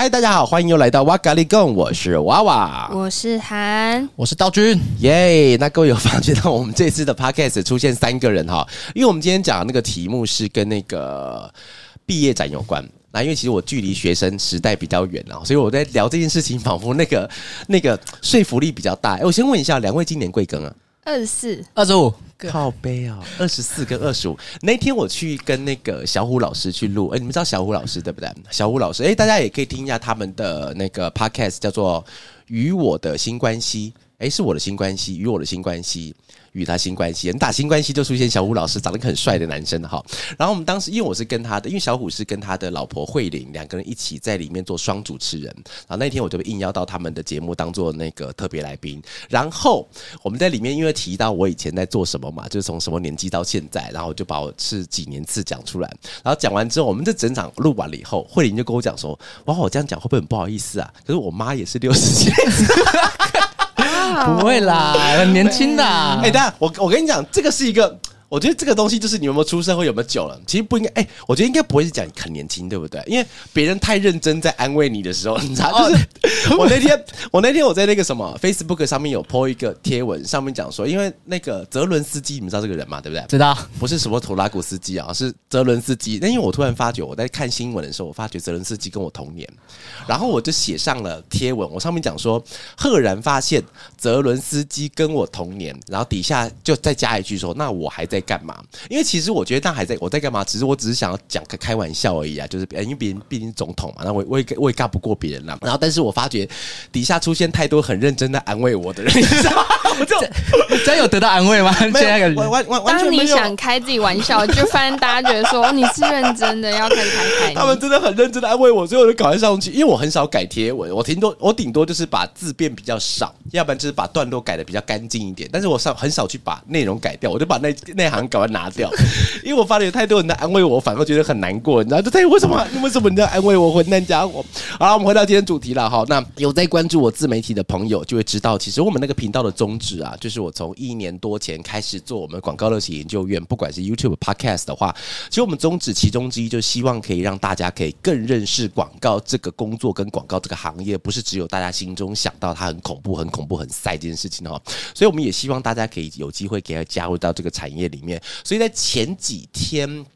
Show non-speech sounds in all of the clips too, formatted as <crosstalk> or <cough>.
嗨，大家好，欢迎又来到哇咖喱贡，我是娃娃。我是韩，我是道君，耶那各位有发觉到我们这次的 podcast 出现三个人哈？因为我们今天讲的那个题目是跟那个毕业展有关。那因为其实我距离学生时代比较远啊，所以我在聊这件事情，仿佛那个那个说服力比较大。哎，我先问一下，两位今年贵庚啊？二十四，二十五，靠背啊，二十四跟二十五。那天我去跟那个小虎老师去录，哎、你们知道小虎老师对不对？小虎老师，哎、大家也可以听一下他们的那个 podcast，叫做《与我的新关系》。哎，是我的新关系，与我的新关系，与他新关系。你打新关系就出现小虎老师，长得很帅的男生哈。然后我们当时，因为我是跟他的，因为小虎是跟他的老婆慧玲两个人一起在里面做双主持人。然后那天我就被应邀到他们的节目当做那个特别来宾。然后我们在里面因为提到我以前在做什么嘛，就是从什么年纪到现在，然后就把我是几年次讲出来。然后讲完之后，我们这整场录完了以后，慧玲就跟我讲说：“哇，我这样讲会不会很不好意思啊？可是我妈也是六十几。”不会啦，<laughs> 很年轻的。哎、等一下，我我跟你讲，这个是一个，我觉得这个东西就是你有没有出社会，有没有久了，其实不应该。哎、我觉得应该不会是讲你很年轻，对不对？因为别人太认真在安慰你的时候，你知道，就是、<laughs> 我那天，我那天我在那个什么 Facebook 上面有 po 一个贴文，上面讲说，因为那个泽伦斯基，你们知道这个人吗？对不对？知道，不是什么图拉古斯基啊，是泽伦斯基。那因为我突然发觉，我在看新闻的时候，我发觉泽伦斯基跟我同年，然后我就写上了贴文，我上面讲说，赫然发现泽伦斯基跟我同年，然后底下就再加一句说，那我还在干嘛？因为其实我觉得那还在我在干嘛，只是我只是想要讲个开玩笑而已啊，就是呃因为别人毕竟是总统嘛，那我我也我也干不过别人啦。然后但是我发觉底下出现太多很认真的安慰我的人，<laughs> 你知道吗？我就真有得到安慰吗？<laughs> 现没在有完完完完全当你。想开自己玩笑，就发现大家觉得说 <laughs> 你是认真的，要开始开开他们。真的很认真的安慰我，所以我就赶快上去，因为我很少改贴文，我顶多我顶多就是把字变比较少，要不然就是把段落改的比较干净一点。但是我上很少去把内容改掉，我就把那那行赶快拿掉，<laughs> 因为我发现有太多人在安慰我，反而觉得很难过，你知道？这他为什么你为什么你在安慰我，混蛋家伙？好，我们回到今天主题了哈。那有在关注我自媒体的朋友就会知道，其实我们那个频道的宗旨啊，就是我从一年多前开始做我们广告乐企研究院，不管是 YouTube、Podcast 的话，其实我们宗旨其中之一，就希望可以让大家可以更认识广告这个工作跟广告这个行业，不是只有大家心中想到它很恐怖、很恐怖、很塞这件事情哈。所以我们也希望大家可以有机会给它加入到这个产业里里面。所以在前几天。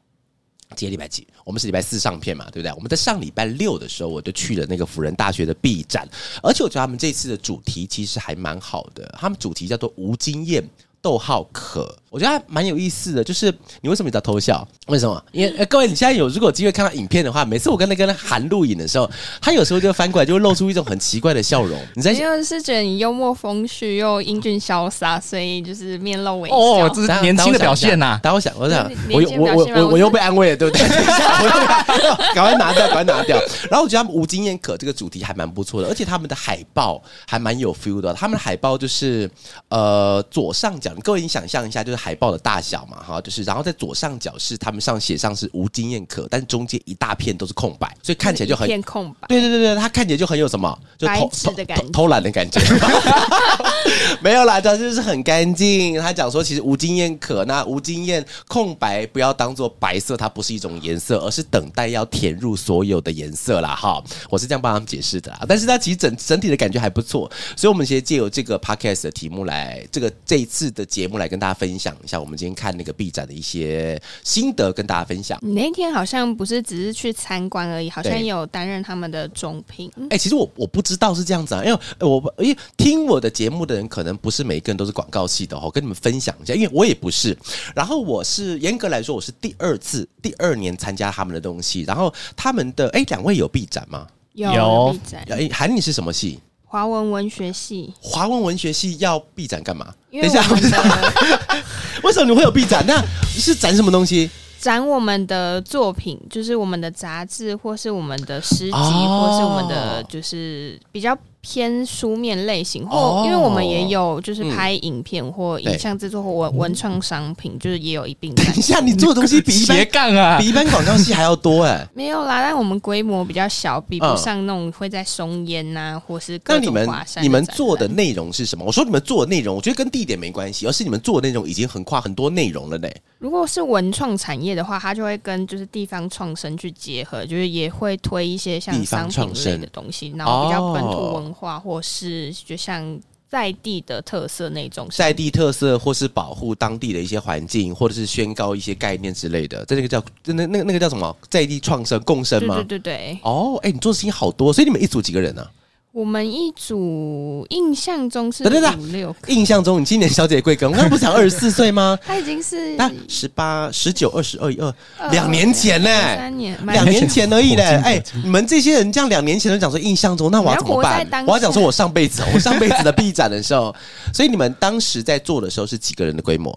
今天礼拜几？我们是礼拜四上片嘛，对不对？我们在上礼拜六的时候，我就去了那个辅仁大学的 B 站，而且我觉得他们这次的主题其实还蛮好的，他们主题叫做“无经验”。逗号可，我觉得还蛮有意思的。就是你为什么你在偷笑？为什么？因为、呃各位，你现在有如果有机会看到影片的话，每次我跟那个韩露影的时候，他有时候就翻过来，就会露出一种很奇怪的笑容。<laughs> 你在因为是觉得你幽默风趣又英俊潇洒，所以就是面露微笑。哦，这是年轻的表现呐。但我想，我想，我我我我我我又被安慰了，对不对？<laughs> 赶快拿掉，赶快拿掉。然后我觉得他们无经验可这个主题还蛮不错的，而且他们的海报还蛮有 feel 的。他们的海报就是呃左上角，各位你想象一下，就是海报的大小嘛，哈，就是然后在左上角是他们上写上是无经验可，但是中间一大片都是空白，所以看起来就很空白。对对对对，他看起来就很有什么，就偷的感觉偷懒的感觉。<laughs> 没有啦，他就是很干净。他讲说，其实无经验可，那无经验空白不要当做白色，它不是一种颜色，而是等待要填入所有的颜色啦。哈，我是这样帮他们解释的啦。但是它其实整整体的感觉还不错，所以我们其实借由这个 podcast 的题目来，这个这一次的节目来跟大家分享一下，我们今天看那个 B 展的一些心得，跟大家分享。你那天好像不是只是去参观而已，好像对有担任他们的总评。哎、其实我我不知道是这样子啊，因为呃我因为听我的节目的人，可能不是每一个人都是广告系的哦。我跟你们分享一下，因为我也不是。然后我是严格来说，我是第二次、第二年参加他们的东西。然后他们的哎，两位有 B 展吗？有哎，韩你是什么系？华文文学系，华文文学系要闭展干嘛？因为我们的 <laughs> 为什么你会有闭展？那是展什么东西？展我们的作品，就是我们的杂志，或是我们的诗集，哦或是我们的就是比较偏书面类型，哦。或因为我们也有就是嗯。拍影片或影像制作或文文创商品，就是也有一并在等一下，你做的东西比一斜般杠啊。比，一般广告系还要多哎。没有啦，但我们规模比较小，比不嗯上那种会在松烟呐、或是各那你们种华山你们展做的内容是什么？我说你们做的内容，我觉得跟地点没关系，而是你们做的内容已经横跨很多内容了呢。如果是文创产业的话，它就会跟就是地方创生去结合，就是也会推一些像地方商品创生类的东西，然后比较本哦土文化，或是就像在地的特色那种在地特色，或是保护当地的一些环境，或者是宣告一些概念之类的，在那个叫那那那个叫什么？在地创生共生吗？对对对对，哦，哎、你做的事情好多，所以你们一组几个人呢、我们一组印象中是等等等。五六，印象中你今年小姐贵庚？我刚刚不是讲二十四岁吗？<laughs> 他已经是那十八、十九、二十二、一，二。两年前呢、三年，两年前而已嘞，哎、你们这些人这样两年前都讲说印象中，那我要怎么办？我要讲说我上辈子，我上辈子的 B 展的时候，<laughs> 所以你们当时在做的时候是几个人的规模？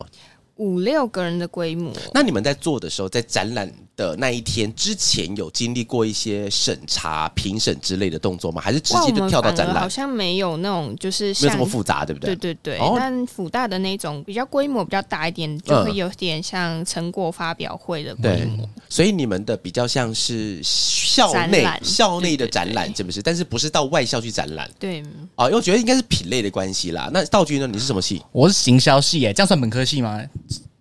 五六个人的规模。那你们在做的时候，在展览的那一天之前，有经历过一些审查、评审之类的动作吗？还是直，接就跳到展览？好像没有那种就是没有像这么复杂，对不对？对对对，哦但福大的那种比较规模比较大一点，就会有点像成果发表会的规对模。所以你们的比较像是校内校内的对对展览，对是不是？但是不是到外校去展览对，哦？因为我觉得应该是品类的关系啦。那道具呢？你是什么系？我是行销系耶，这样算本科系吗？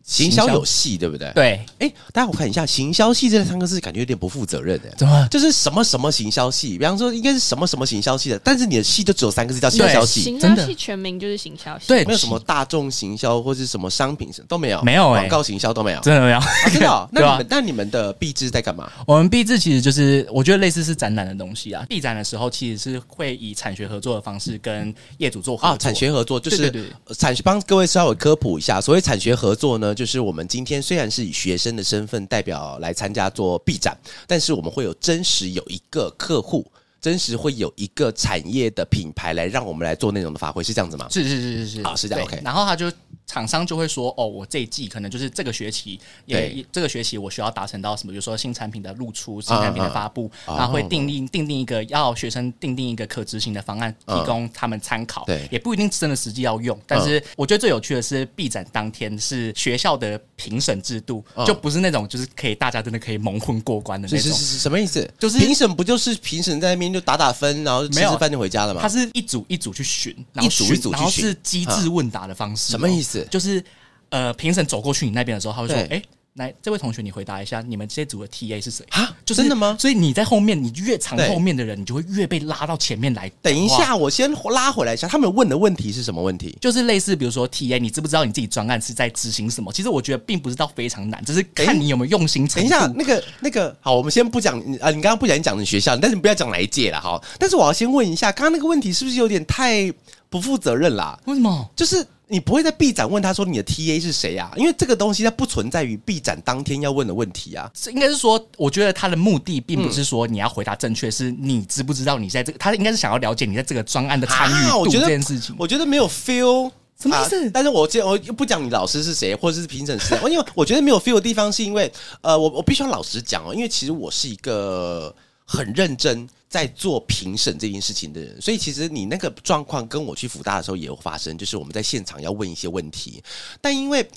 行销有戏，对不对？。对，哎，大家我看一下，行销系这三个字感觉有点不负责任哎。怎么？就是什么什么行销系，比方说应该是什么什么行销系的，但是你的系就只有三个字叫行销系，行真的销系全名就是行销系。对没有什么大众行销或是什么商品都没有，没有欸广告行销都没有。真的没有？<laughs> 啊真的哦、<laughs> 那你们那你们的币制在干嘛？我们 B 制其实就是，我觉得类似是展览的东西啊。B 展的时候，其实是会以产学合作的方式跟业主做合作。啊，产学合作就是对对对呃产学帮各位稍微科普一下，所谓产学合作呢，就是我们今天虽然是以学生的身份代表来参加做 B 展，但是我们会有真实有一个客户。真实会有一个产业的品牌来让我们来做内容的发挥，是这样子吗？是是是是是，好是这样 OK 然后他就厂商就会说，哦，我这一季可能就是这个学期也对这个学期我需要达成到什么，比如说新产品的露出、新产品的发布，啊然后会定定定定一个要学生定定一个可执行的方案，提供他们参考。对也不一定真的实际要用，但是我觉得最有趣的是 B 展当天是学校的评审制度，嗯就不是那种就是可以大家真的可以蒙混过关的那种。是是什么意思？就是评审不就是评审在那边就打打分，然后吃吃饭就回家了嘛。他是一组一组去选，然后一组一组去选然后是机智问答的方式、什么意思？就是呃，评审走过去你那边的时候，他会说：“对。哎、来，这位同学，你回答一下，你们这组的 TA 是谁？”啊，就是真的吗？所以你在后面，你越藏对后面的人，你就会越被拉到前面来。等一，下，我先拉回来一下，他们问的问题是什么问题？就是类似比如说 TA，你知不知道你自己专案是在执行什么？其实我觉得并不是到非常难，只是看你有没有用心。等一下，那个那个，好，我们先不讲啊，你刚刚不小心讲你学校，但是你不要讲哪一届了哈。但是我要先问一下，刚刚那个问题是不是有点太不负责任啦？为什么？就是你不会在 B 展问他说你的 TA 是谁啊？因为这个东西它不存在于 B 展当天要问的问题啊。是应该是说，我觉得他的目的并不嗯是说你要回答正确，是你知不知道你在这个，他应该是想要了解你在这个专案的参与度这件事情。我觉得没有 feel。什么意思啊但是我今我不讲你老师是谁，或者是评审是谁，因为我觉得没有 feel 的地方，是因为呃，我我必须要老实讲哦，因为其实我是一个很认真在做评审这件事情的人，所以其实你那个状况跟我去福大的时候也有发生，就是我们在现场要问一些问题，但因为。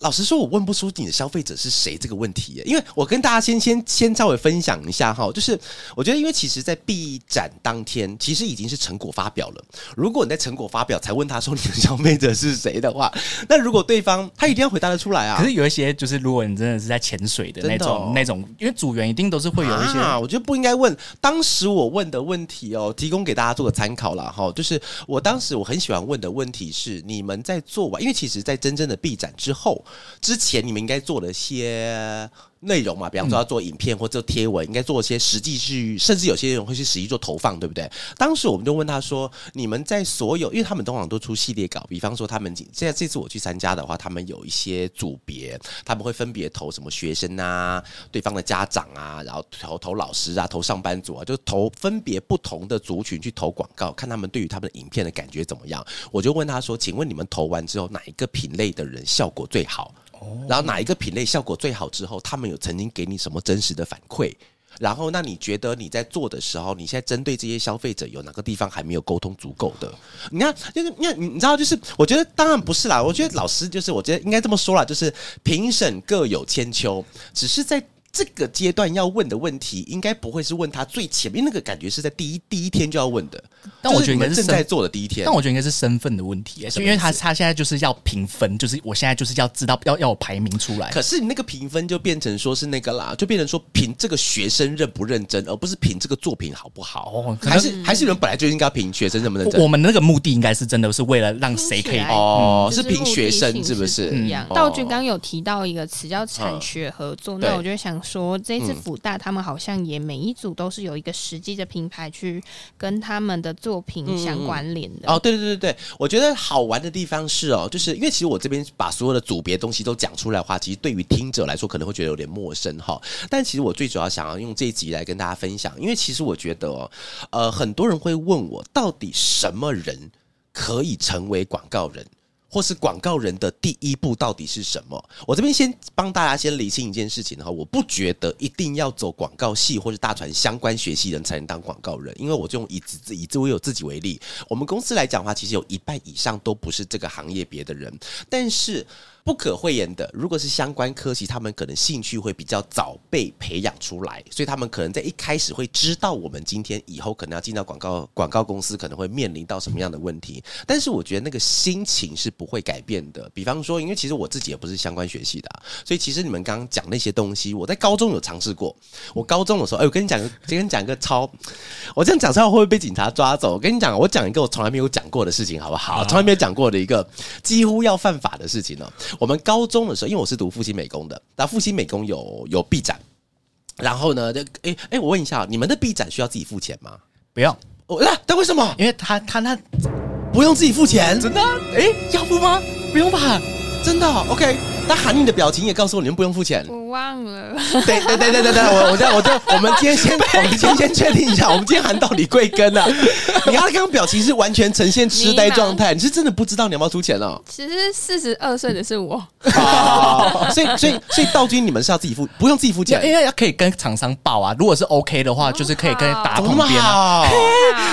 老实说，我问不出你的消费者是谁这个问题耶，因为我跟大家先先先稍微分享一下哈，就是我觉得，因为其实，在 B 展当天，其实已经是成果发表了。如果你在成果发表才问他说你的消费者是谁的话，那如果对方他一定要回答得出来啊。可是有一些，就是如果你真的是在潜水的那种、哦那种，因为组员一定都是会有一些，啊，我觉得不应该问。当时我问的问题哦，提供给大家做个参考啦。哈。就是我当时我很喜欢问的问题是：你们在做完，因为其实，在真正的闭展之后，之前你们应该做了些内容嘛，比方说要做影片或者贴文，应该做一些实际去，甚至有些人会去实际做投放，对不对？当时我们就问他说：你们在所有，因为他们通常都出系列稿，比方说他们现在这次我去参加的话，他们有一些组别，他们会分别投什么学生啊、对方的家长啊，然后投投老师啊、投上班族啊，就投分别不同的族群去投广告，看他们对于他们的影片的感觉怎么样。我就问他说：请问你们投完之后，哪一个品类的人效果最好？然后哪一个品类效果最好之后，他们有曾经给你什么真实的反馈？然后那你觉得你在做的时候，你现在针对这些消费者有哪个地方还没有沟通足够的？你看，就是你看，你你知道，就是我觉得当然不是啦，我觉得老师就是我觉得应该这么说啦，就是评审各有千秋，只是在。这个阶段要问的问题，应该不会是问他最前面那个感觉是在第一第一天就要问的，但我觉得应该是就是你们正在做的第一天但。我觉得应该是身份的问题，因为他他现在就是要评分，就是我现在就是要知道要要我排名出来。可是你那个评分就变成说是那个啦，就变成说评这个学生认不认真，而不是评这个作品好不好。哦还是还是你们本来就应该评学生认不认真我。们那个目的应该是真的是为了让谁可以哦，就是评学生是不是？一样。嗯道君刚刚有提到一个词叫产学合作，对那我就想说，这次嗯福大他们好像也每一组都是有一个实际的品牌去跟他们的作品相关联的。哦，对对对对对，我觉得好玩的地方是哦，就是因为其实我这边把所有的组别东西都讲出来的话，其实对于听者来说可能会觉得有点陌生哈。但其实我最主要想要用这一集来跟大家分享，因为其实我觉得哦，呃，很多人会问我，到底什么人可以成为广告人？或是广告人的第一步到底是什么？我这边先帮大家先理清一件事情哈，我不觉得一定要走广告系或是大传相关学习人才能当广告人，因为我就以自以自我有自己为例，我们公司来讲的话，其实有一半以上都不是这个行业别的人，但是。不可讳言的，如果是相关科系，他们可能兴趣会比较早被培养出来，所以他们可能在一开始会知道我们今天以后可能要进到广告广告公司，可能会面临到什么样的问题。但是我觉得那个心情是不会改变的。比方说，因为其实我自己也不是相关学系的、啊，所以其实你们刚刚讲那些东西，我在高中有尝试过。我高中的时候，哎，我跟你讲个，跟你讲一个超，我这样讲出来会不会被警察抓走？我跟你讲，我讲一个我从来没有讲过的事情，好不好？从来没有讲过的一个几乎要犯法的事情呢、我们高中的时候，因为我是读复兴美工的，然后复兴美工有有臂展，然后呢，这哎哎，我问一下，你们的臂展需要自己付钱吗？不要，我、那但为什么因为他他那不用自己付钱？真的啊哎、要付吗？不用吧？真的哦、OK？那韩你的表情也告诉我，你们不用付钱。我忘了，对对对对对对，我我这我这我们今天先 <laughs> 我们今天先确定一下，我们今天喊到底贵庚啊？<laughs> 你看他刚刚表情是完全呈现痴呆状态，你是真的不知道你要不要出钱哦？其实四十二岁的是我，啊，<laughs> 所以所以所以道君你们是要自己付，不用自己付钱，因为要可以跟厂商报啊，如果是 OK 的话，就是可以跟打旁边啊。好？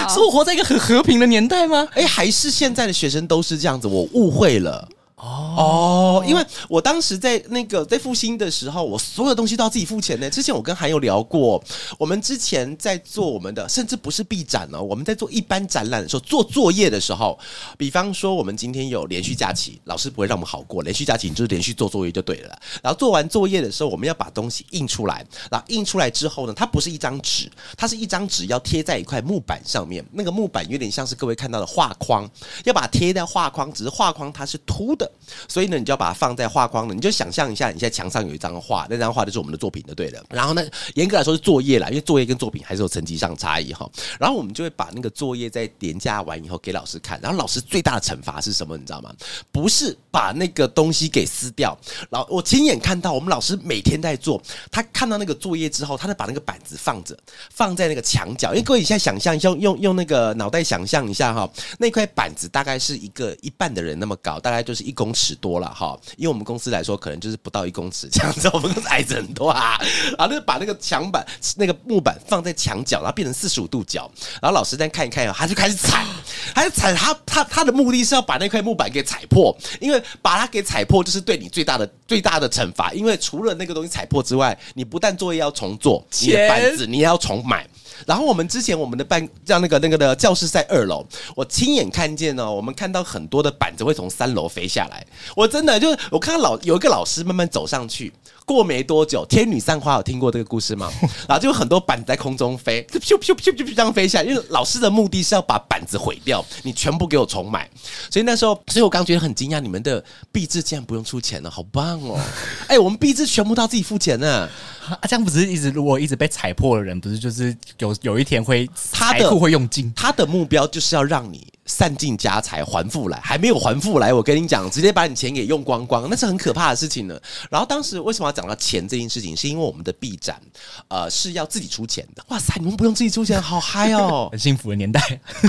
是我活在一个很和平的年代吗？哎，还是现在的学生都是这样子，我误会了。哦，因为我当时在那个在复兴的时候，我所有东西都要自己付钱呢。之前我跟韩友聊过，我们之前在做我们的，甚至不是 B 展哦，我们在做一般展览的时候，做作业的时候，比方说我们今天有连续假期，老师不会让我们好过，连续假期你就是连续做作业就对了。然后做完作业的时候，我们要把东西印出来，然后印出来之后呢，它不是一张纸，它是一张纸要贴在一块木板上面，那个木板有点像是各位看到的画框，要把贴在画框，只是画框它是凸的，<laughs> 所以呢，你就要把它放在画框了。你就想象一下，你现在墙上有一张画，那张画就是我们的作品就对了。然后呢，严格来说是作业啦，因为作业跟作品还是有层级上差异哈。然后我们就会把那个作业在连假完以后给老师看，然后老师最大的惩罚是什么？你知道吗？不是把那个东西给撕掉。老我亲眼看到，我们老师每天在做，他看到那个作业之后，他就把那个板子放着，放在那个墙角。因为各位你现在想象，用用用那个脑袋想象一下哈，那块板子大概是一个一半的人那么高，大概就是一公尺多了哈。因为我们公司来说，可能就是不到一公尺这样子，<laughs> 我们公司矮子很多啊。然后就把那个墙板、那个木板放在墙角，然后变成四十五度角。然后老师再看一看，他就开始踩，<gasps> 他就踩他他他的目的是要把那块木板给踩破，因为把它给踩破就是对你最大的最大的惩罚。因为除了那个东西踩破之外，你不但作业要重做，你的板子你也要重买。然后我们之前我们的办像那个那个的教室在二楼，我亲眼看见呢，我们看到很多的板子会从三楼飞下来。我真的就是我看到老有一个老师慢慢走上去，过没多久，天女散花有听过这个故事吗？<laughs> 然后就有很多板子在空中飞，就咻咻咻咻咻这样飞下来。因为老师的目的是要把板子毁掉，你全部给我重买。所以那时候，所以我刚觉得很惊讶，你们的币制竟然不用出钱了，好棒哦！<laughs> 哎，我们币制全部都要自己付钱呢。啊，这样不是一直如果一直被踩破的人，不是就是有有一天会他的财库会用尽？他的目标就是要让你散尽家财还富来，还没有还富来，我跟你讲，直接把你钱给用光光，那是很可怕的事情呢。然后当时为什么要讲到钱这件事情，是因为我们的 B 展，呃，是要自己出钱的。哇塞，你们不用自己出钱，好嗨哦！<laughs> 很幸福的年代，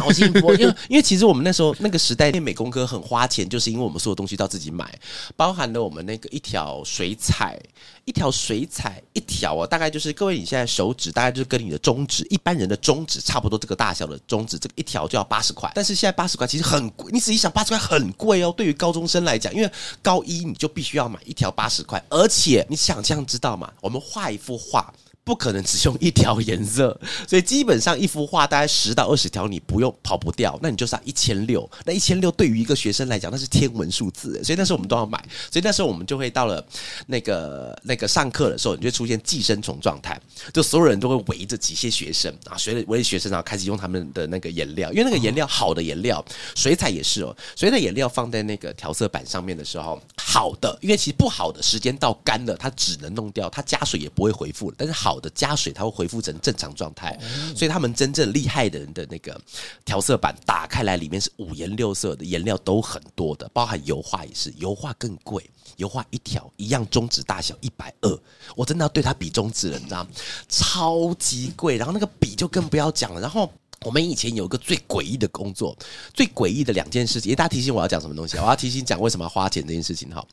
好幸福哦，因为因为其实我们那时候那个时代念美工科很花钱，就是因为我们所有东西都要自己买，包含了我们那个一条水彩，一条水彩一条哦，大概就是各位你现在手指大概就是跟你的中指一般人的中指差不多这个大小的中指，这个一条就要八十块，但是现在八十块其实很贵，你仔细想八十块很贵哦，对于高中生来讲，因为高一你就必须要买一条八十块，而且你想象知道吗？我们画一幅画。不可能只用一条颜色，<laughs> 所以基本上一幅画大概十到二十条，你不用跑不掉，那你就上一千六。那一千六对于一个学生来讲，那是天文数字，所以那时候我们都要买。所以那时候我们就会到了那个那个上课的时候，你就出现寄生虫状态，就所有人都会围着几些学生啊，学着围着学生，然后开始用他们的那个颜料，因为那个颜料好的颜料，水彩也是哦，水彩颜料放在那个调色板上面的时候，好的，因为其实不好的时间到干了，它只能弄掉，它加水也不会回复了，但是好。的加水，它会恢复成正常状态，所以他们真正厉害的人的那个调色板打开来，里面是五颜六色的颜料都很多的，包含油画也是，油画更贵，油画一条一样中指大小一百二，我真的要对它比中指了，你知道吗？超级贵，然后那个笔就更不要讲了，然后。我们以前有一个最诡异的工作，最诡异的两件事情。大家提醒我要讲什么东西？我要提醒讲为什么要花钱这件事情。哈，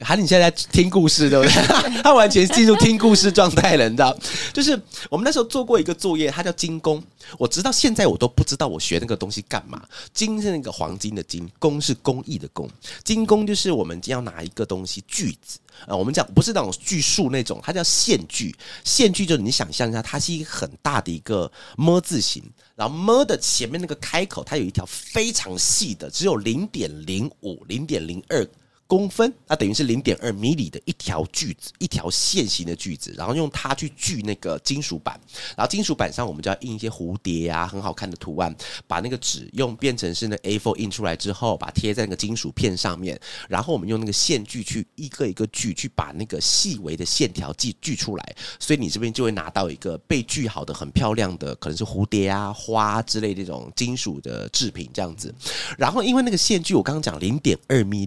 还你现在在听故事对不对？<laughs> 他完全进入听故事状态了，你知道？就是我们那时候做过一个作业，它叫精工。我直到现在我都不知道我学那个东西干嘛。金是那个黄金的金，工是工艺的工。精工就是我们要拿一个东西锯子。呃，我们讲不是那种锯树那种，它叫线锯。线锯就是你想象一下，它是一个很大的一个么字形，然后么的前面那个开口，它有一条非常细的，只有零点零五、零点零二。公分，那等于是零点二米的一条锯子，一条线形的锯子，然后用它去锯那个金属板，然后金属板上我们就要印一些蝴蝶啊，很好看的图案，把那个纸用变成是那 A4 印出来之后，把贴在那个金属片上面，然后我们用那个线锯去一个一个锯，去把那个细微的线条锯锯出来，所以你这边就会拿到一个被锯好的很漂亮的，可能是蝴蝶啊、花之类这种金属的制品这样子。然后因为那个线锯我刚刚讲零点二米，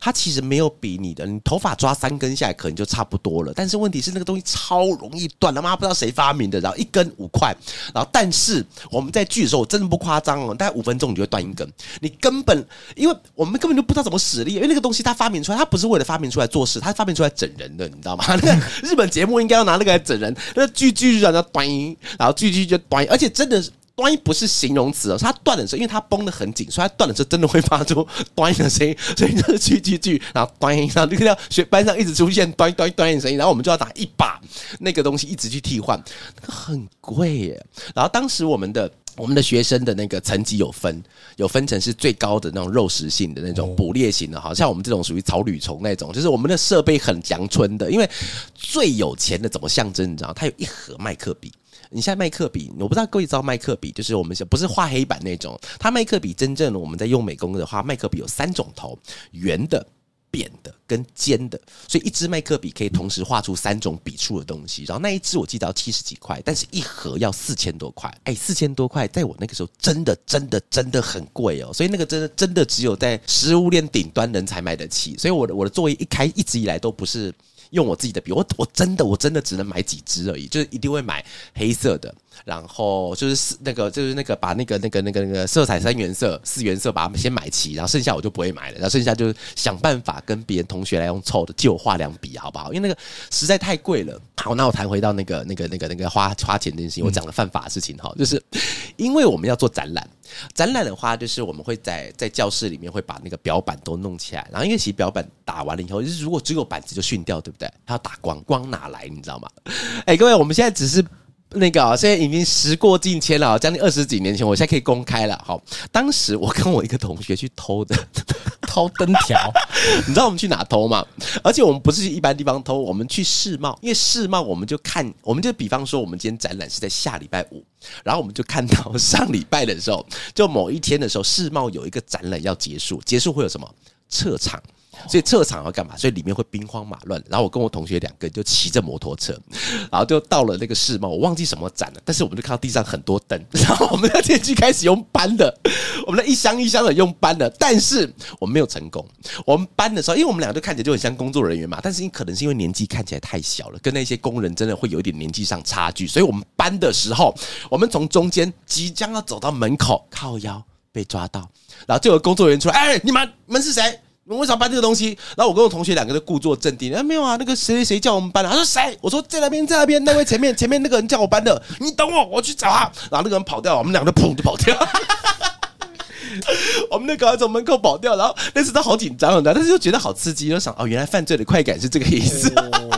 它其实没有比你的，你头发抓三根下来可能就差不多了。但是问题是那个东西超容易断，他妈不知道谁发明的。然后一根五块，然后但是我们在锯的时候，我真的不夸张哦，大概五分钟你就会断一根。你根本因为我们根本就不知道怎么使力，因为那个东西它发明出来，它不是为了发明出来做事，它发明出来整人的，你知道吗？<laughs> 那个日本节目应该要拿那个来整人，那锯锯然后断，然后锯锯就断，而且真的是。端不是形容词哦，它断的时候，因为它绷得很紧，所以它断的时候真的会发出端的声音，所以就是锯锯锯，然后端，然后就看到学班上一直出现端端端的声音，然后我们就要打一把那个东西一直去替换，那个很贵耶。然后当时我们的我们的学生的那个层级有分，有分成是最高的那种肉食性的那种捕猎型的，好像我们这种属于草履虫那种，就是我们的设备很阳春的，因为最有钱的怎么象征？你知道，它有一盒麦克笔。你现在麦克笔，我不知道各位知道麦克笔，就是我们不是画黑板那种。它麦克笔真正我们在用美工的话，麦克笔有三种头：圆的、扁的跟尖的。所以一支麦克笔可以同时画出三种笔触的东西。然后那一支我记得要七十几块，但是一盒要四千多块。哎，四千多块，在我那个时候真的真的真的很贵哦。所以那个真的真的只有在食物链顶端人才买得起。所以我的我的作业一开一直以来都不是。用我自己的笔，我我真的我真的只能买几支而已，就是一定会买黑色的，然后就是那个就是那个把那个那个那个那个色彩三原色四原色把它们先买齐，然后剩下我就不会买了，然后剩下就是想办法跟别人同学来用凑的借我画两笔好不好？因为那个实在太贵了。好，那我谈回到那个那个那个那个花花钱这件事情，我讲了犯法的事情哈，就是因为我们要做展览。展览的话，就是我们会在在教室里面会把那个表板都弄起来，然后因为其实表板打完了以后，就是如果只有板子就训掉，对不对？它要打光，光哪来？你知道吗？哎，各位，我们现在只是那个啊，现在已经时过境迁了，将近二十几年前，我现在可以公开了。好，当时我跟我一个同学去偷的。<laughs> 偷灯条，你知道我们去哪偷吗？而且我们不是去一般地方偷，我们去世贸，因为世贸我们就看，我们就比方说，我们今天展览是在下礼拜五，然后我们就看到上礼拜的时候，就某一天的时候，世贸有一个展览要结束，结束会有什么撤场？所以撤场要干嘛？所以里面会兵荒马乱。然后我跟我同学两个就骑着摩托车，然后就到了那个世贸，我忘记什么展了，但是我们就看到地上很多灯，<laughs> 然后我们的电锯开始用搬的，我们的一箱一箱的用搬的，但是我们没有成功。我们搬的时候，因为我们两个就看起来就很像工作人员嘛，但是你可能是因为年纪看起来太小了，跟那些工人真的会有一点年纪上差距，所以我们搬的时候，我们从中间即将要走到门口靠腰被抓到，然后就有工作人员出来，哎，你们你们是谁？你们为啥搬这个东西？然后我跟我同学两个就故作镇定，啊，没有啊，那个谁谁谁叫我们搬的。他说谁？我说在那边，在那边，那位前面前面那个人叫我搬的。你等我，我去找他。然后那个人跑掉，我们两个砰就跑掉。<laughs> 我们那赶快从门口跑掉，然后那次都好紧张的，但是又觉得好刺激，就想哦，原来犯罪的快感是这个意思。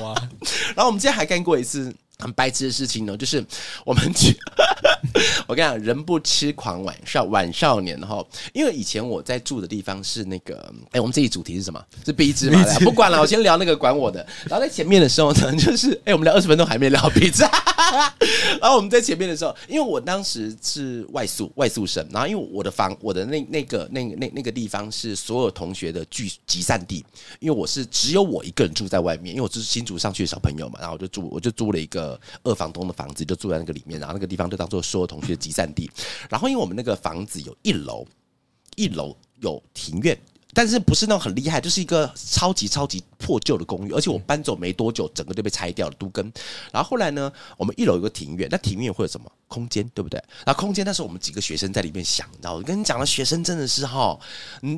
哇，<laughs> 然后我们今天还干过一次很白痴的事情呢，就是我们去，<laughs> 我跟你讲，人不痴狂晚少晚少年哈，因为以前我在住的地方是那个，哎，我们这一主题是什么？是壁纸嘛？不管了，我先聊那个管我的。然后在前面的时候呢，就是哎，我们聊二十分钟还没聊壁纸。<laughs> 然后我们在前面的时候，因为我当时是外宿外宿生，然后因为我的房我的那那个那那那个地方是所有同学的聚集散地，因为我是只有我一个人住在外面，因为我是新竹上去的小朋友嘛，然后我就住我就租了一个二房东的房子，就住在那个里面，然后那个地方就当做所有同学的集散地。然后因为我们那个房子有一楼，一楼有庭院。但是不是那种很厉害，就是一个超级超级破旧的公寓，而且我搬走没多久，整个就被拆掉了，都根。然后后来呢，我们一楼有个庭院，那庭院会有什么空间，对不对？然后空间那时候我们几个学生在里面想，然后我跟你讲了，学生真的是哈，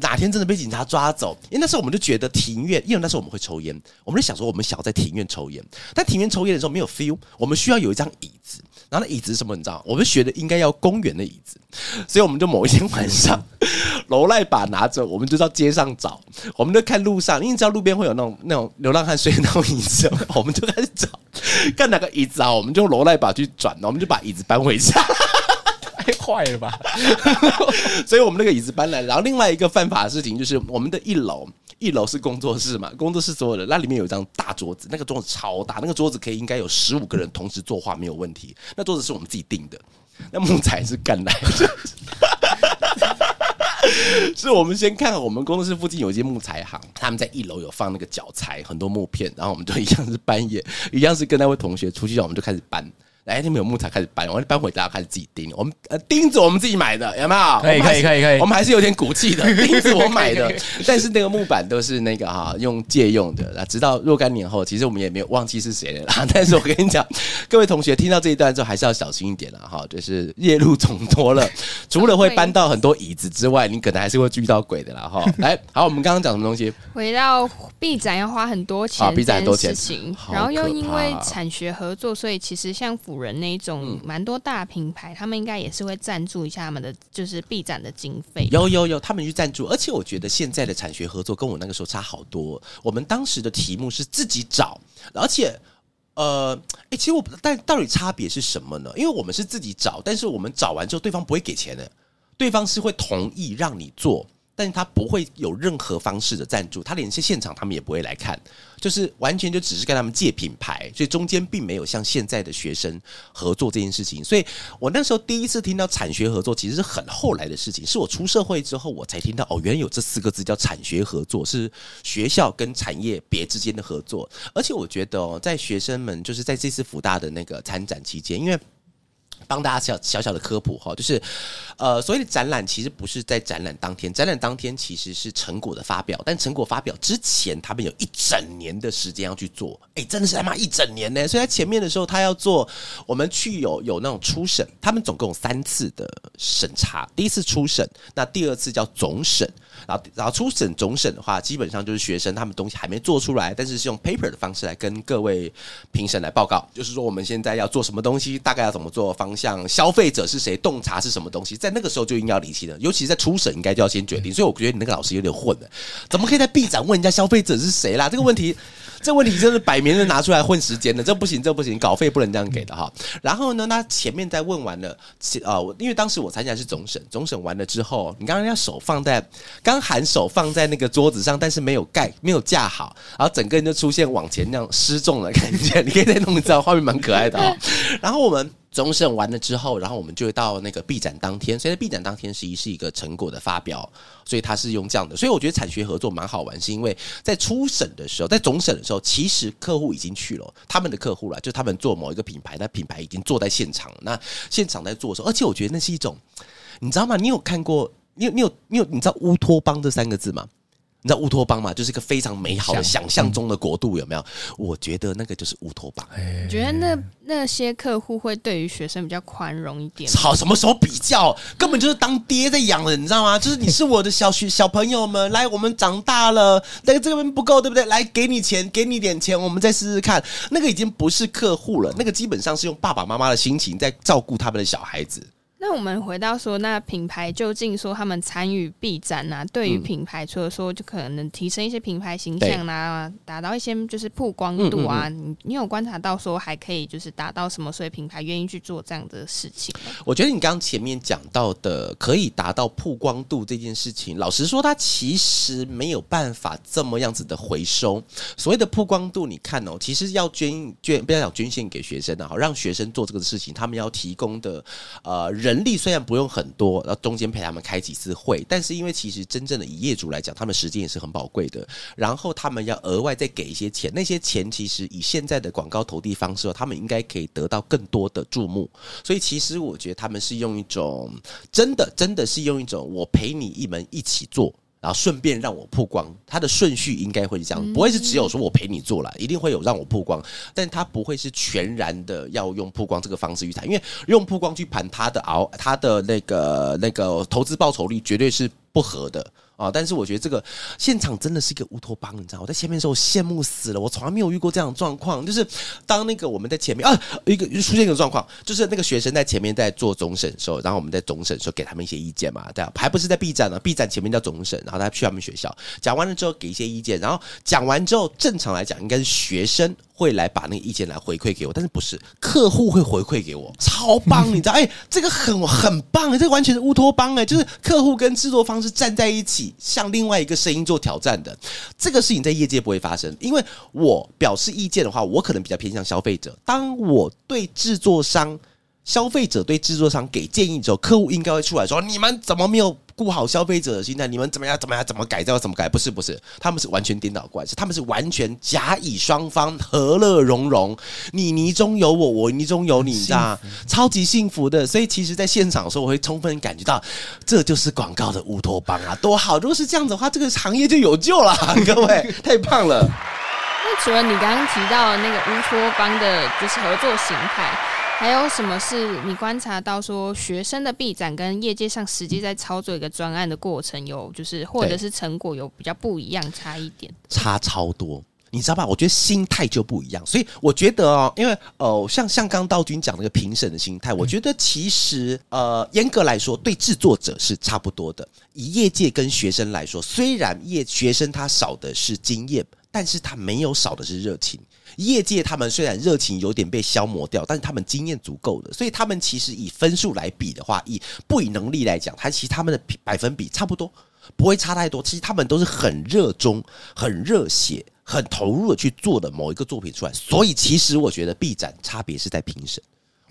哪天真的被警察抓走？因为那时候我们就觉得庭院，因为那时候我们会抽烟，我们就想说我们想要在庭院抽烟，但庭院抽烟的时候没有 feel，我们需要有一张椅子。然后那椅子什么？你知道？我们学的应该要公园的椅子，所以我们就某一天晚上，楼赖把拿着，我们就到街街上找，我们就看路上，因为知道路边会有那种那种流浪汉睡那种椅子，我们就开始找，看哪个椅子啊，我们就用楼赖把去转，我们就把椅子搬回家，太坏了吧？所以我们那个椅子搬来，然后另外一个犯法的事情就是我们的一楼。一楼是工作室嘛，工作室所有的那里面有一张大桌子，那个桌子超大，那个桌子可以应该有十五个人同时作画没有问题。那桌子是我们自己订的，那木材是干来的，<laughs> 是我们先看我们工作室附近有一间木材行，他们在一楼有放那个脚材，很多木片，然后我们就一样是半夜，一样是跟那位同学出去，我们就开始搬。哎，那边有木材开始搬，我们搬回家开始自己钉。我们呃钉子我们自己买的，有没有？可以可以可以可以。我们还是有点骨气的，<laughs> 钉子我买的，但是那个木板都是那个哈用借用的。直到若干年后，其实我们也没有忘记是谁了。<laughs> 但是我跟你讲，各位同学听到这一段之后，还是要小心一点了哈。就是夜路总多了，<laughs> 除了会搬到很多椅子之外，你可能还是会遇到鬼的啦哈。来，好，我们刚刚讲什么东西？回到 B 展要花很多钱，B 展多钱，然后又因为产学合作，所以其实像辅人那一种蛮多大品牌，他们应该也是会赞助一下他们的就是 B 展的经费。有有有，他们去赞助，而且我觉得现在的产学合作跟我那个时候差好多。我们当时的题目是自己找，而且呃，哎，其实我但到底差别是什么呢？因为我们是自己找，但是我们找完之后，对方不会给钱的，对方是会同意让你做。但是他不会有任何方式的赞助，他连些现场他们也不会来看，就是完全就只是跟他们借品牌，所以中间并没有像现在的学生合作这件事情。所以我那时候第一次听到产学合作，其实是很后来的事情，是我出社会之后我才听到哦，原来有这四个字叫产学合作，是学校跟产业别之间的合作。而且我觉得哦，在学生们就是在这次福大的那个参展期间，因为。帮大家小小小的科普哈，就是，呃，所谓的展览其实不是在展览当天，展览当天其实是成果的发表，但成果发表之前，他们有一整年的时间要去做，哎，真的是他妈一整年呢。所以在前面的时候，他要做，我们去有有那种初审，他们总共三次的审查，第一次初审，那第二次叫总审。然后，然后初审、总审的话，基本上就是学生他们东西还没做出来，但是是用 paper 的方式来跟各位评审来报告，就是说我们现在要做什么东西，大概要怎么做，方向，消费者是谁，洞察是什么东西，在那个时候就应该要理清的，尤其是在初审应该就要先决定。所以我觉得你那个老师有点混了，怎么可以在 B 展问人家消费者是谁啦？这个问题。这问题真是摆明了拿出来混时间的，这不行，这不行，稿费不能这样给的哈。然后呢，那前面在问完了，呃，因为当时我参加是总审，总审完了之后，你刚刚要手放在，刚含手放在那个桌子上，但是没有盖，没有架好，然后整个人就出现往前那样失重的感觉。你可以再弄一张画面，蛮可爱的哦。<laughs> 然后我们。总审完了之后，然后我们就会到那个闭展当天，所以在闭展当天实际是一个成果的发表，所以它是用这样的，所以我觉得产学合作蛮好玩，是因为在初审的时候，在总审的时候，其实客户已经去了，他们的客户了，就他们做某一个品牌，那品牌已经坐在现场，那现场在做的时候，而且我觉得那是一种，你知道吗？你有看过，你有你有你有你知道乌托邦这三个字吗？你知道乌托邦吗？就是一个非常美好的想象中的国度，有没有？我觉得那个就是乌托邦。你觉得那那些客户会对于学生比较宽容一点？操，什么时候比较？根本就是当爹在养的，你知道吗？就是你是我的小学小朋友们，来，我们长大了，那个这边不够，对不对？来，给你钱，给你点钱，我们再试试看。那个已经不是客户了，那个基本上是用爸爸妈妈的心情在照顾他们的小孩子。那我们回到说，那品牌究竟说他们参与 B 展啊，对于品牌除了说就可能提升一些品牌形象啊，达到一些就是曝光度啊，你你有观察到说还可以就是达到什么，所以品牌愿意去做这样的事情？我觉得你刚刚前面讲到的可以达到曝光度这件事情，老实说，它其实没有办法这么样子的回收。所谓的曝光度，你看哦，其实要捐捐，不要讲捐献给学生的好，让学生做这个事情，他们要提供的呃人。人力虽然不用很多，然后中间陪他们开几次会，但是因为其实真正的以业主来讲，他们时间也是很宝贵的。然后他们要额外再给一些钱，那些钱其实以现在的广告投递方式，他们应该可以得到更多的注目。所以其实我觉得他们是用一种真的，真的是用一种我陪你一门一起做。然后顺便让我曝光，它的顺序应该会是这样，不会是只有说我陪你做了，一定会有让我曝光，但它不会是全然的要用曝光这个方式去谈，因为用曝光去盘它的熬，它的那个那个投资报酬率绝对是不合的。啊！但是我觉得这个现场真的是一个乌托邦，你知道？我在前面的时候羡慕死了，我从来没有遇过这样的状况。就是当那个我们在前面啊，一个出现一个状况，就是那个学生在前面在做总审的时候，然后我们在总审的时候给他们一些意见嘛，对啊，还不是在 B 站呢？B 站前面叫总审，然后他去他们学校讲完了之后给一些意见，然后讲完之后，正常来讲应该是学生。会来把那个意见来回馈给我，但是不是客户会回馈给我，超棒，<laughs> 你知道？哎，这个很很棒哎，这个完全是乌托邦哎，就是客户跟制作方是站在一起，向另外一个声音做挑战的。这个事情在业界不会发生，因为我表示意见的话，我可能比较偏向消费者。当我对制作商、消费者对制作商给建议之后，客户应该会出来说：你们怎么没有？顾好消费者的心态，你们怎么样？怎么样？怎么改？造怎么改？不是不是，他们是完全颠倒过来，是他们是完全甲乙双方和乐融融，你泥中有我，我泥中有你，你知道超级幸福的。所以其实，在现场的时候，我会充分感觉到，这就是广告的乌托邦啊，多好！如果是这样子的话，这个行业就有救了，<laughs> 各位，太棒了。那除了你刚刚提到的那个乌托邦的，就是合作形态。还有什么是你观察到说学生的臂展跟业界上实际在操作一个专案的过程有就是或者是成果有比较不一样差一点？差超多，你知道吧？我觉得心态就不一样，所以我觉得哦，因为呃，像像刚道君讲那个评审的心态，我觉得其实呃，严格来说对制作者是差不多的。以业界跟学生来说，虽然业学生他少的是经验，但是他没有少的是热情。业界他们虽然热情有点被消磨掉，但是他们经验足够的，所以他们其实以分数来比的话，以不以能力来讲，他其实他们的百分比差不多，不会差太多。其实他们都是很热衷、很热血、很投入的去做的某一个作品出来。所以其实我觉得 B 展差别是在评审，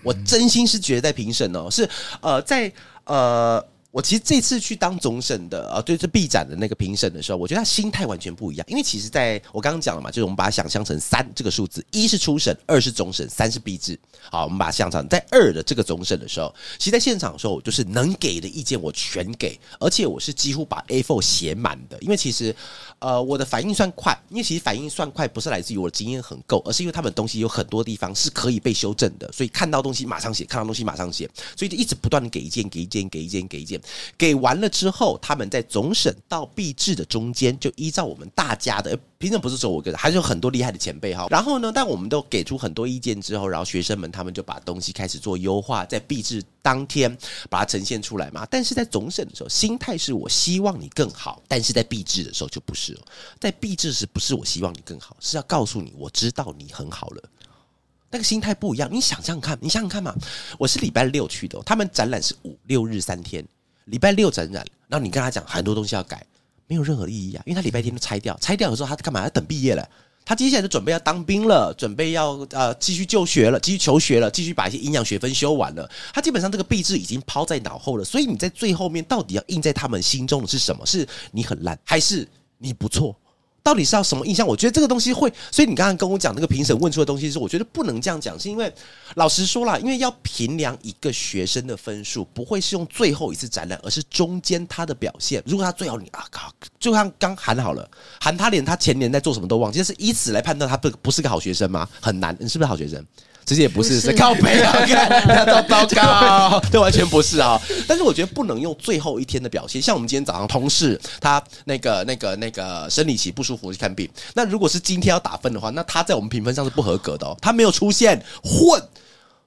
我真心是觉得在评审哦，是呃在呃。我其实这次去当总审的啊，对是 B 展的那个评审的时候，我觉得他心态完全不一样。因为其实在我刚刚讲了嘛，就是我们把它想象成三这个数字，一是初审，二是总审，三是 B 制。好，我们把它想象在二的这个总审的时候，其实在现场的时候，就是能给的意见我全给，而且我是几乎把 A4 写满的。因为其实呃我的反应算快，因为其实反应算快不是来自于我的经验很够，而是因为他们东西有很多地方是可以被修正的，所以看到东西马上写，看到东西马上写，所以就一直不断的给意见，给意见，给意见，给意见。给完了之后，他们在总审到毕制的中间，就依照我们大家的评审不是说我个人，还是有很多厉害的前辈哈。然后呢，但我们都给出很多意见之后，然后学生们他们就把东西开始做优化，在毕制当天把它呈现出来嘛。但是在总审的时候，心态是我希望你更好，但是在毕制的时候就不是了。在毕制时不是我希望你更好，是要告诉你我知道你很好了。那个心态不一样，你想想看，你想想看嘛。我是礼拜六去的，他们展览是五六日三天。礼拜六展览，然后你跟他讲很多东西要改，没有任何意义啊，因为他礼拜天都拆掉，拆掉的时候他干嘛要等毕业了？他接下来就准备要当兵了，准备要呃继续就学了，继续求学了，继续把一些营养学分修完了。他基本上这个币制已经抛在脑后了，所以你在最后面到底要印在他们心中的是什么？是你很烂，还是你不错？到底是要什么印象？我觉得这个东西会，所以你刚刚跟我讲那个评审问出的东西是，我觉得不能这样讲，是因为老实说了，因为要评量一个学生的分数，不会是用最后一次展览，而是中间他的表现。如果他最后你啊靠，就像刚喊好了，喊他连他前年在做什么都忘记，是以此来判断他不不是个好学生吗？很难，你是不是好学生？其实也不是，是靠背啊，看糟糟糕，这完全不是啊。但是我觉得不能用最后一天的表现，像我们今天早上同事他那个那个那个生理期不舒服去看病，那如果是今天要打分的话，那他在我们评分上是不合格的哦，他没有出现混。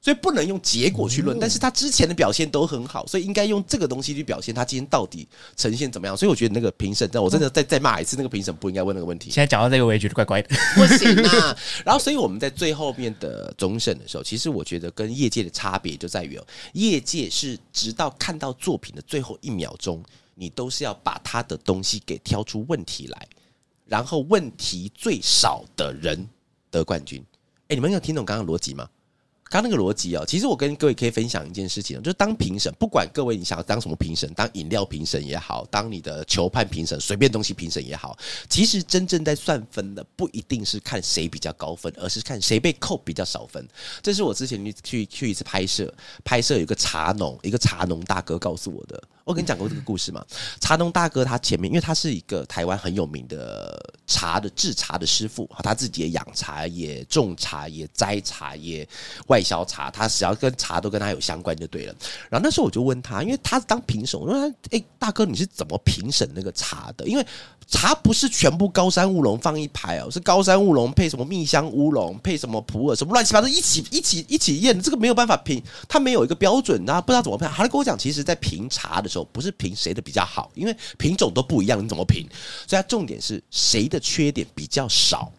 所以不能用结果去论，但是他之前的表现都很好，所以应该用这个东西去表现他今天到底呈现怎么样。所以我觉得那个评审，我真的再再骂一次，那个评审不应该问那个问题。现在讲到这个，我也觉得怪怪的，<laughs> 不行啊。然后，所以我们在最后面的总审的时候，其实我觉得跟业界的差别就在于哦，业界是直到看到作品的最后一秒钟，你都是要把他的东西给挑出问题来，然后问题最少的人得冠军。哎，你们有听懂刚刚逻辑吗？刚那个逻辑哦，其实我跟各位可以分享一件事情，就是当评审，不管各位你想要当什么评审，当饮料评审也好，当你的球判评审，随便东西评审也好，其实真正在算分的不一定是看谁比较高分，而是看谁被扣比较少分。这是我之前去去一次拍摄，拍摄有一个茶农，一个茶农大哥告诉我的。我跟你讲过这个故事嘛？茶农大哥他前面，因为他是一个台湾很有名的茶的制茶的师傅，他自己也养茶，也种茶，也摘茶，也外销茶，他只要跟茶都跟他有相关就对了。然后那时候我就问他，因为他当评审，我说：“哎，大哥，你是怎么评审那个茶的？因为茶不是全部高山乌龙放一排哦，是高山乌龙配什么蜜香乌龙，配什么普洱，什么乱七八糟一起一起一起验，这个没有办法评，它没有一个标准，啊不知道怎么评。他跟我讲，其实在评茶的时候。不是评谁的比较好，因为品种都不一样，你怎么评？所以它重点是谁的缺点比较少。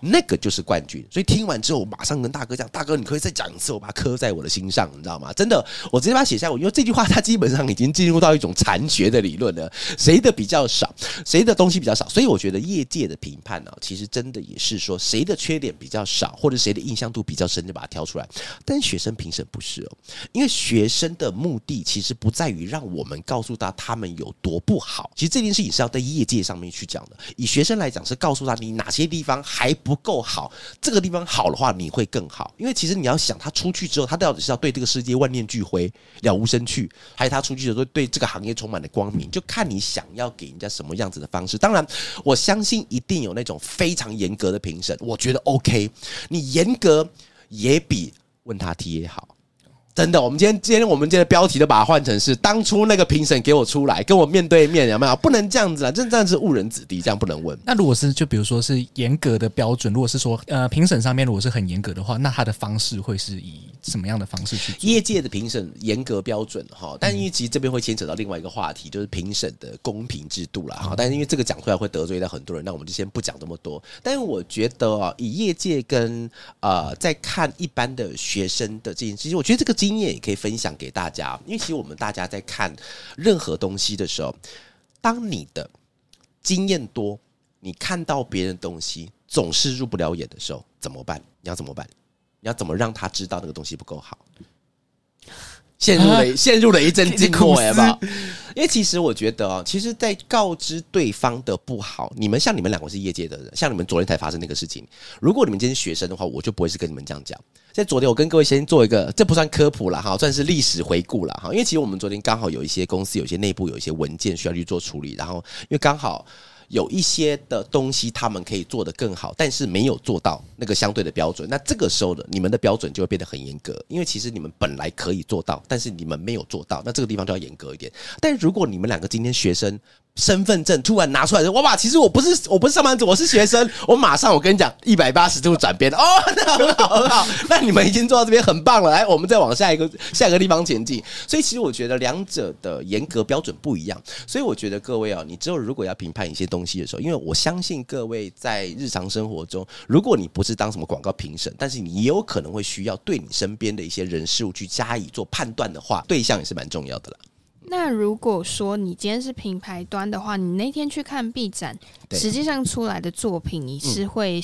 那个就是冠军，所以听完之后，我马上跟大哥讲：“大哥，你可以再讲一次，我把它刻在我的心上，你知道吗？”真的，我直接把它写下。我因为这句话，它基本上已经进入到一种残学的理论了。谁的比较少，谁的东西比较少，所以我觉得业界的评判呢，其实真的也是说谁的缺点比较少，或者谁的印象度比较深，就把它挑出来。但学生评审不是哦，因为学生的目的其实不在于让我们告诉他他们有多不好。其实这件事也是要在业界上面去讲的。以学生来讲，是告诉他你哪些地方还。不够好，这个地方好的话，你会更好。因为其实你要想，他出去之后，他到底是要对这个世界万念俱灰、了无生趣，还是他出去的时候对这个行业充满了光明？就看你想要给人家什么样子的方式。当然，我相信一定有那种非常严格的评审，我觉得 OK。你严格也比问他 T 也好。真的，我们今天今天我们今天的标题都把它换成是当初那个评审给我出来跟我面对面有没有？不能这样子啊，这这样子误人子弟，这样不能问。那如果是就比如说是严格的标准，如果是说呃评审上面如果是很严格的话，那他的方式会是以什么样的方式去？业界的评审严格标准哈，但因为其实这边会牵扯到另外一个话题，就是评审的公平制度了哈。但是因为这个讲出来会得罪到很多人，那我们就先不讲这么多。但是我觉得啊，以业界跟呃在看一般的学生的这件事情，我觉得这个经验也可以分享。给大家，因为其实我们大家在看任何东西的时候，当你的经验多，你看到别人东西总是入不了眼的时候，怎么办？你要怎么办？你要怎么让他知道那个东西不够好？陷入了陷入了一阵静默，<laughs> 好不好？<laughs> 因为其实我觉得啊，其实，在告知对方的不好，你们像你们两个是业界的人，像你们昨天才发生那个事情，如果你们今天学生的话，我就不会是跟你们这样讲。在昨天，我跟各位先做一个，这不算科普了哈，算是历史回顾了哈。因为其实我们昨天刚好有一些公司，有些内部有一些文件需要去做处理，然后因为刚好。有一些的东西他们可以做得更好，但是没有做到那个相对的标准。那这个时候的你们的标准就会变得很严格，因为其实你们本来可以做到，但是你们没有做到，那这个地方就要严格一点。但如果你们两个今天学生，身份证突然拿出来说：“哇哇，其实我不是我不是上班族，我是学生。<laughs> ”我马上我跟你讲，一百八十度转变哦，<laughs> 那很好很好。<laughs> 那你们已经做到这边很棒了，来，我们再往下一个下一个地方前进。所以其实我觉得两者的严格标准不一样。所以我觉得各位啊，你只有如果要评判一些东西的时候，因为我相信各位在日常生活中，如果你不是当什么广告评审，但是你也有可能会需要对你身边的一些人事物去加以做判断的话，对象也是蛮重要的了。那如果说你今天是品牌端的话，你那天去看 B 展，实际上出来的作品，你是会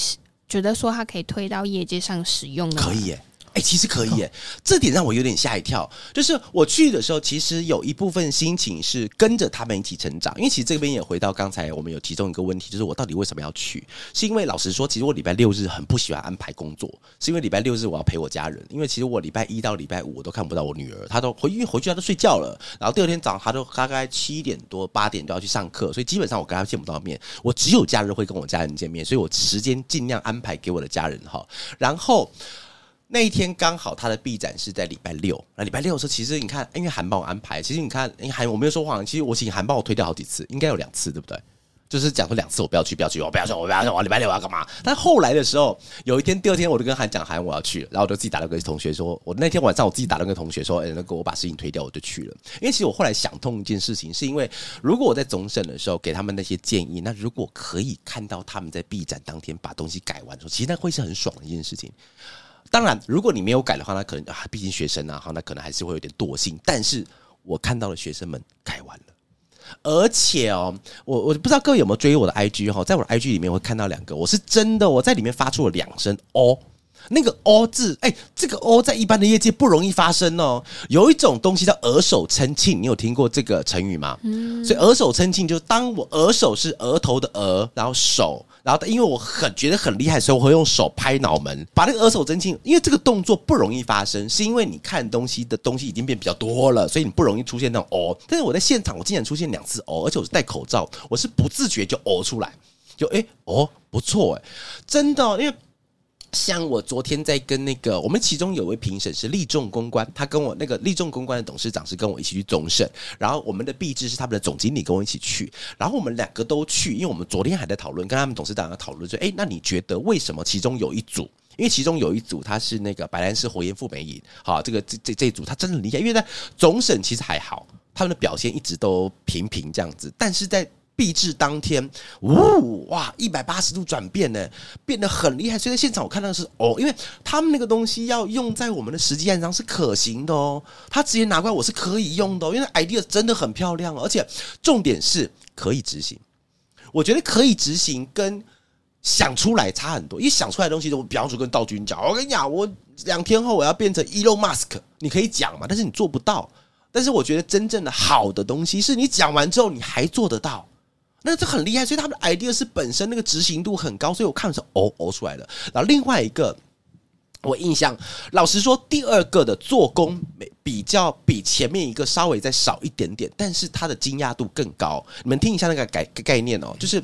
觉得说它可以推到业界上使用的吗？可以耶。哎、其实可以耶，这点让我有点吓一跳。就是我去的时候，其实有一部分心情是跟着他们一起成长。因为其实这边也回到刚才我们有其中一个问题，就是我到底为什么要去？是因为老实说，其实我礼拜六日很不喜欢安排工作，是因为礼拜六日我要陪我家人。因为其实我礼拜一到礼拜五我都看不到我女儿，她都回因为回去她都睡觉了，然后第二天早上她都大概七点多八点都要去上课，所以基本上我跟她见不到面。我只有假日会跟我家人见面，所以我时间尽量安排给我的家人哈。然后。那一天刚好他的闭展是在礼拜六，那礼拜六的时候，其实你看，因为韩帮我安排，其实你看，因为韩我没有说谎，其实我请韩帮我推掉好几次，应该有两次，对不对？就是讲说两次我不要去，不要去，我不要去，我不要去，我礼拜六我要干嘛？但后来的时候，有一天第二天我就跟韩讲韩我要去，然后我就自己打了个同学说，我那天晚上我自己打了个同学说，哎、那个我把事情推掉，我就去了。因为其实我后来想通一件事情，是因为如果我在总审的时候给他们那些建议，那如果可以看到他们在 B 展当天把东西改完的时候，其实那会是很爽的一件事情。当然，如果你没有改的话，那可能啊，毕竟学生啊，哈，那可能还是会有点惰性。但是我看到了学生们改完了。而且哦，我我不知道各位有没有追我的 IG 哈，在我的 IG 里面会看到两个，我是真的我在里面发出了两声哦。那个“哦”字，哎、这个“哦”在一般的业界不容易发生哦。有一种东西叫额手称庆，你有听过这个成语吗？所以额手称庆，就是当我额手是额头的额，然后手，然后因为我很觉得很厉害，所以我会用手拍脑门，把那个额手称庆。因为这个动作不容易发生，是因为你看东西的东西已经变比较多了，所以你不容易出现那种哦。但是我在现场，我竟然出现两次哦，而且我是戴口罩，我是不自觉就哦出来，就哎、哦不错哎，真的、因为。像我昨天在跟那个我们其中有位评审是立众公关，他跟我那个立众公关的董事长是跟我一起去总审，然后我们的毕制是他们的总经理跟我一起去，然后我们两个都去，因为我们昨天还在讨论，跟他们董事长在讨论说，哎，那你觉得为什么其中有一组？因为其中有一组他是那个白兰氏火焰富美饮，好，这个这这这组他真的很厉害，因为在总审其实还好，他们的表现一直都平平这样子，但是在闭制当天，呜哇，一百八十度转变呢，变得很厉害。所以在现场我看到的是哦，因为他们那个东西要用在我们的实际案上是可行的哦，他直接拿过来我是可以用的、哦，因为 idea 真的很漂亮、而且重点是可以执行。我觉得可以执行跟想出来差很多，一想出来东西，我比方说跟道君讲，我跟你讲，我两天后我要变成 Elon Musk，你可以讲嘛，但是你做不到。但是我觉得真正的好的东西，是你讲完之后你还做得到。那这很厉害，所以他们的 idea 是本身那个执行度很高，所以我看的是哦哦出来的。然后另外一个，我印象老实说，第二个的做工比较比前面一个稍微再少一点点，但是它的惊讶度更高。你们听一下那个概概念哦，就是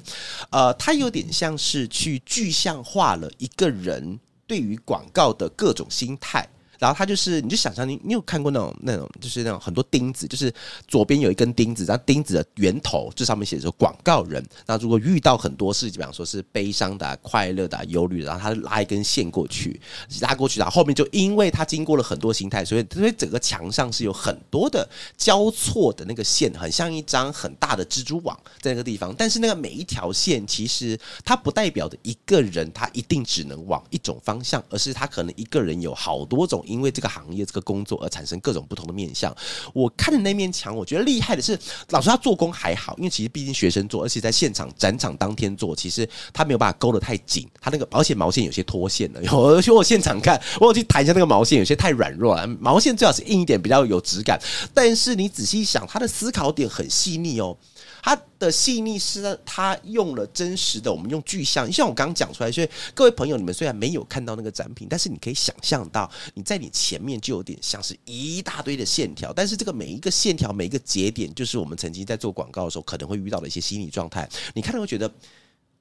呃，它有点像是去具象化了一个人对于广告的各种心态。然后它就是，你就想象你，你有看过那种那种，就是那种很多钉子，就是左边有一根钉子，然后钉子的源头这上面写着广告人。那如果遇到很多事，比方说是悲伤的、快乐的、忧虑的，然后他拉一根线过去，拉过去，然后后面就因为他经过了很多形态，所以所以整个墙上是有很多的交错的那个线，很像一张很大的蜘蛛网在那个地方。但是那个每一条线其实它不代表的一个人，他一定只能往一种方向，而是他可能一个人有好多种。因为这个行业、这个工作而产生各种不同的面向。我看的那面墙，我觉得厉害的是，老师他做工还好，因为其实毕竟学生做，而且在现场展场当天做，其实他没有办法勾得太紧，他那个而且毛线有些脱线了。有而且我现场看，我有去弹一下那个毛线，有些太软弱了，毛线最好是硬一点，比较有质感。但是你仔细想，他的思考点很细腻哦。它的细腻是它用了真实的，我们用具象，像我刚刚讲出来，所以各位朋友，你们虽然没有看到那个展品，但是你可以想象到，你在你前面就有点像是一大堆的线条，但是这个每一个线条、每一个节点，就是我们曾经在做广告的时候可能会遇到的一些心理状态，你看到会觉得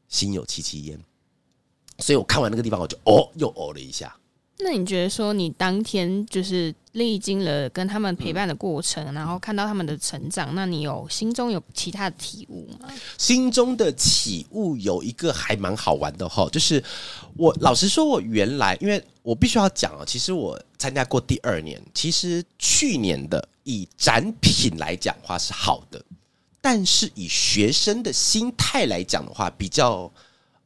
心有戚戚焉。所以我看完那个地方，我就哦，又哦了一下。那你觉得说，你当天就是历经了跟他们陪伴的过程，然后看到他们的成长，那你有心中有其他的体悟吗？心中的体悟有一个还蛮好玩的哈，就是我老实说，我原来因为我必须要讲啊，其实我参加过第二年，其实去年的以展品来讲话是好的，但是以学生的心态来讲的话，比较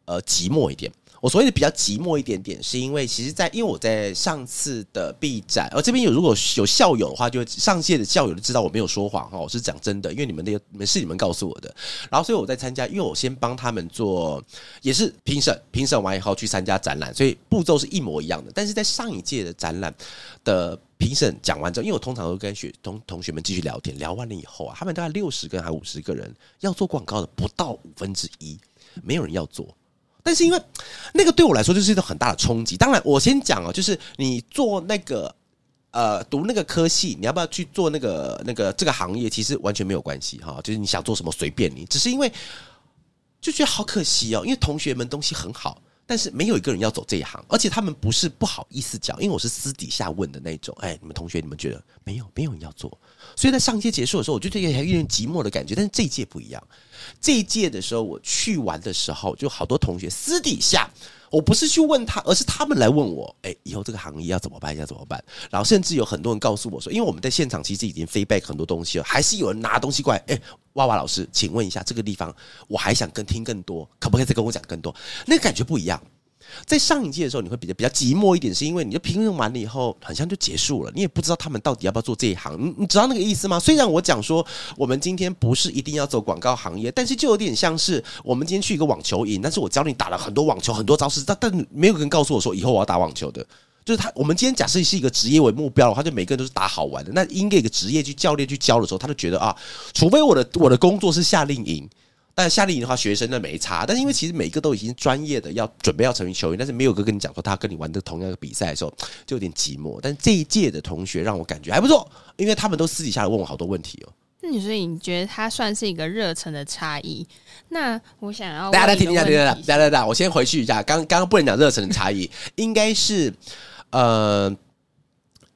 呃寂寞一点。我所谓的比较寂寞一点点，是因为其实在，因为我在上次的 B 展，而这边有如果有校友的话，就上届的校友就知道我没有说谎哈，我是讲真的，因为你们那个你们是你们告诉我的，然后所以我在参加，因为我先帮他们做也是评审，评审完以后去参加展览，所以步骤是一模一样的。但是在上一届的展览的评审讲完之后，因为我通常都跟学同同学们继续聊天，聊完了以后啊，他们大概六十个还五十个人要做广告的不到五分之一，没有人要做。但是因为那个对我来说就是一个很大的冲击。当然，我先讲哦，就是你做那个呃读那个科系，你要不要去做那个那个这个行业，其实完全没有关系哈。就是你想做什么随便你，只是因为就觉得好可惜哦，因为同学们东西很好。但是没有一个人要走这一行，而且他们不是不好意思讲，因为我是私底下问的那种。哎，你们同学，你们觉得没有？没有人要做，所以在上一届结束的时候，我就觉得有点寂寞的感觉。但是这一届不一样，这一届的时候我去玩的时候，就好多同学私底下。我不是去问他，而是他们来问我，哎，以后这个行业要怎么办？要怎么办？然后甚至有很多人告诉我说，因为我们在现场其实已经 feedback 很多东西了，还是有人拿东西过来，哎，娃娃老师，请问一下这个地方，我还想更听更多，可不可以再跟我讲更多？那感觉不一样。在上一届的时候，你会比较比较寂寞一点，是因为你就评论完了以后，好像就结束了，你也不知道他们到底要不要做这一行。你你知道那个意思吗？虽然我讲说我们今天不是一定要走广告行业，但是就有点像是我们今天去一个网球营，但是我教你打了很多网球很多招式，但但没有人告诉我说以后我要打网球的。就是他，我们今天假设是一个职业为目标的话，就每个人都是打好玩的。那应该一个职业去教练去教的时候，他就觉得啊，除非我的我的工作是夏令营。但夏令营的话，学生那没差。但是因为其实每一个都已经专业的，要准备要成为球员，但是没有个跟你讲说他跟你玩的同样的比赛的时候，就有点寂寞。但是这一届的同学让我感觉还不错，因为他们都私底下问我好多问题哦。那你所以你觉得他算是一个热忱的差异？那我想要大家来听一下，听一下，大家大家，我先回去一下。刚刚刚不能讲热忱的差异，应该是呃，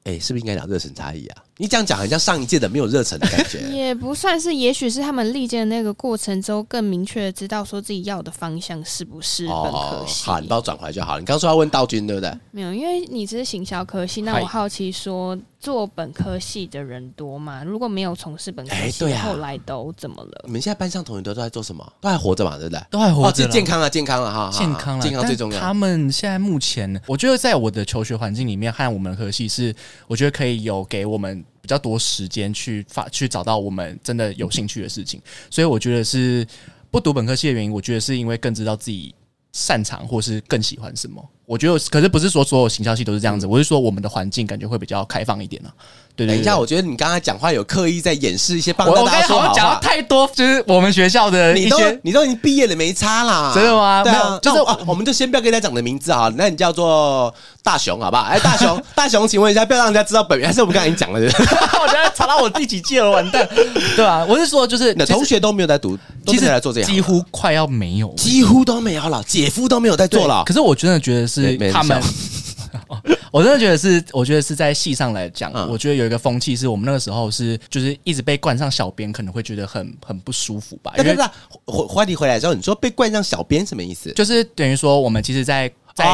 哎，是不是应该讲热忱差异啊？你这样讲很像上一届的没有热忱的感觉，<laughs> 也不算是，也许是他们历届的那个过程中更明确的知道说自己要的方向是不是本科系。好，你帮我转回来就好了。你刚说要问道君对不对？没有，因为你只是行销科系，那我好奇说做本科系的人多吗？如果没有从事本科系，后来都怎么了？你们现在班上同学都都在做什么？都还活着嘛？对不对？都还活着，健康啊，健康啊，哈，健康，健康最重要。他们现在目前，我觉得在我的求学环境里面，和我们的科系是，我觉得可以有给我们。比较多时间去发去找到我们真的有兴趣的事情，所以我觉得是不读本科系的原因。我觉得是因为更知道自己擅长或是更喜欢什么。我觉得可是不是说所有行销系都是这样子，我是说我们的环境感觉会比较开放一点呢。对，等一下，我觉得你刚才讲话有刻意在掩饰一些，帮大家说好讲太多，就是我们学校的一些，你都已经毕业了，没差啦，真的吗？对啊，就是我们就先不要跟大家讲的名字啊，那你叫做大雄，好不好？哎，大雄，<laughs> 大雄，请问一下，不要让人家知道本名，还是我们刚才已经讲了？<laughs> 我觉得查到我第几届了，完蛋，对吧？我是说，就是你同学都没有在读，其实来做这样，几乎快要没有，几乎都没有了，姐夫都没有在做了。可是我真的觉得是他们。我真的觉得是，我觉得是在戏上来讲，我觉得有一个风气是我们那个时候是，就是一直被冠上小编，可能会觉得很很不舒服吧。对对对，话题回来之后，你说被冠上小编什么意思？就是等于说我们其实，在。在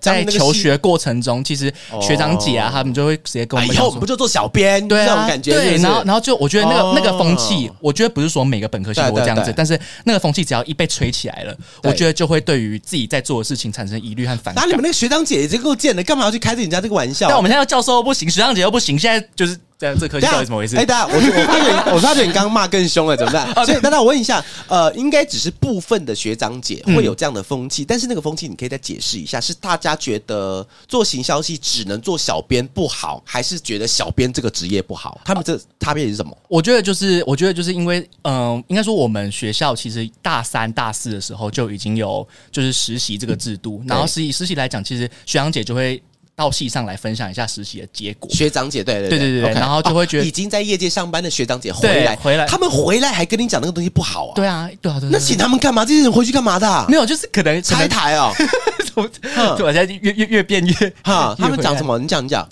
在求学过程中，其实学长姐啊，他们就会直接跟我们以后不就做小编？对啊，感觉对。然后，然后就我觉得那个那个风气，我觉得不是说每个本科系都这样子，但是那个风气只要一被吹起来了，我觉得就会对于自己在做的事情产生疑虑和反感。那你们那个学长姐已经够贱了，干嘛要去开着人家这个玩笑？但我们现在教授不行，学长姐又不行，现在就是。这这科技到底怎么回事？哎，大家，我我发觉我发觉你刚刚骂更凶了，怎么办？<laughs> 所以，大家我问一下，呃，应该只是部分的学长姐会有这样的风气，但是那个风气你可以再解释一下，是大家觉得做行销系只能做小编不好，还是觉得小编这个职业不好？他们这差别是什么？我觉得就是，我觉得就是因为，嗯，应该说我们学校其实大三、大四的时候就已经有就是实习这个制度，然后实习实习来讲，其实学长姐就会。到系上来分享一下实习的结果。学长姐，对对对对对，然后就会觉得已经在业界上班的学长姐回来回来，他们回来还跟你讲那个东西不好啊？对啊，对啊对，那请他们干嘛？这些人回去干嘛的？没有，就是可能拆台哦。对，<laughs> 我现在越越越变越哈。<laughs> 他们讲什么？你讲你讲。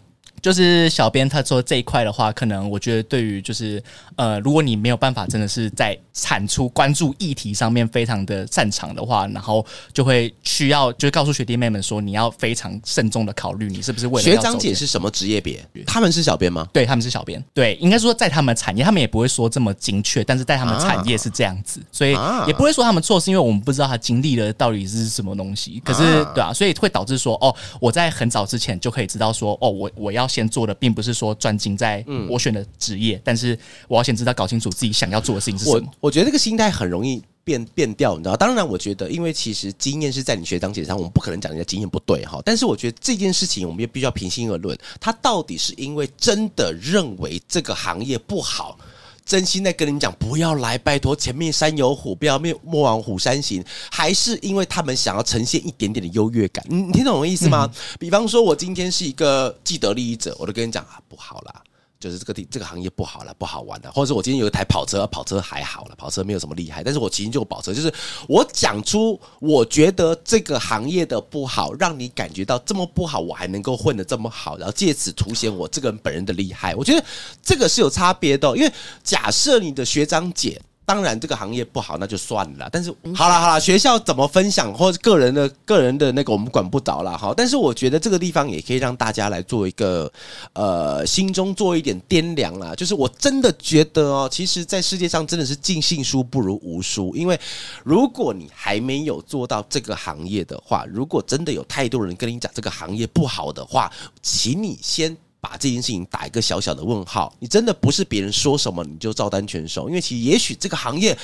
就是小编他说这一块的话，可能我觉得对于就是呃，如果你没有办法真的是在产出关注议题上面非常的擅长的话，然后就会需要就是告诉学弟妹们说，你要非常慎重的考虑，你是不是为了学长姐是什么职业别？他们是小编吗？对，他们是小编。对，应该说在他们产业，他们也不会说这么精确，但是在他们产业是这样子，所以啊也不会说他们错，是因为我们不知道他经历的到底是什么东西。可是，啊对啊，所以会导致说，哦，我在很早之前就可以知道说，哦，我我要先做的并不是说专精在嗯我选的职业，但是我要先知道搞清楚自己想要做的事情是什我么。我觉得这个心态很容易变变掉，你知道？当然，我觉得因为其实经验是在你学长姐上，我们不可能讲人家经验不对哈。但是我觉得这件事情，我们也必须要平心而论，他到底是因为真的认为这个行业不好。真心在跟你讲，不要来，拜托，前面山有虎，不要面莫往虎山行，还是因为他们想要呈现一点点的优越感？你你听懂我意思吗？比方说，我今天是一个既得利益者，我都跟你讲啊，不好啦，就是这个地这个行业不好了，不好玩了，或者是我今天有一台跑车，跑车还好了，跑车没有什么厉害，但是我骑进就跑车，就是我讲出我觉得这个行业的不好，让你感觉到这么不好，我还能够混得这么好，然后借此凸显我这个人本人的厉害，我觉得这个是有差别的、因为假设你的学长姐。当然，这个行业不好，那就算了。但是，好了好了，学校怎么分享或者个人的个人的那个，我们管不着了。哈。但是我觉得这个地方也可以让大家来做一个呃，心中做一点掂量啦。就是我真的觉得哦，其实，在世界上真的是尽信书不如无书。因为如果你还没有做到这个行业的话，如果真的有太多人跟你讲这个行业不好的话，请你先。把这件事情打一个小小的问号，你真的不是别人说什么你就照单全收，因为其实也许这个行业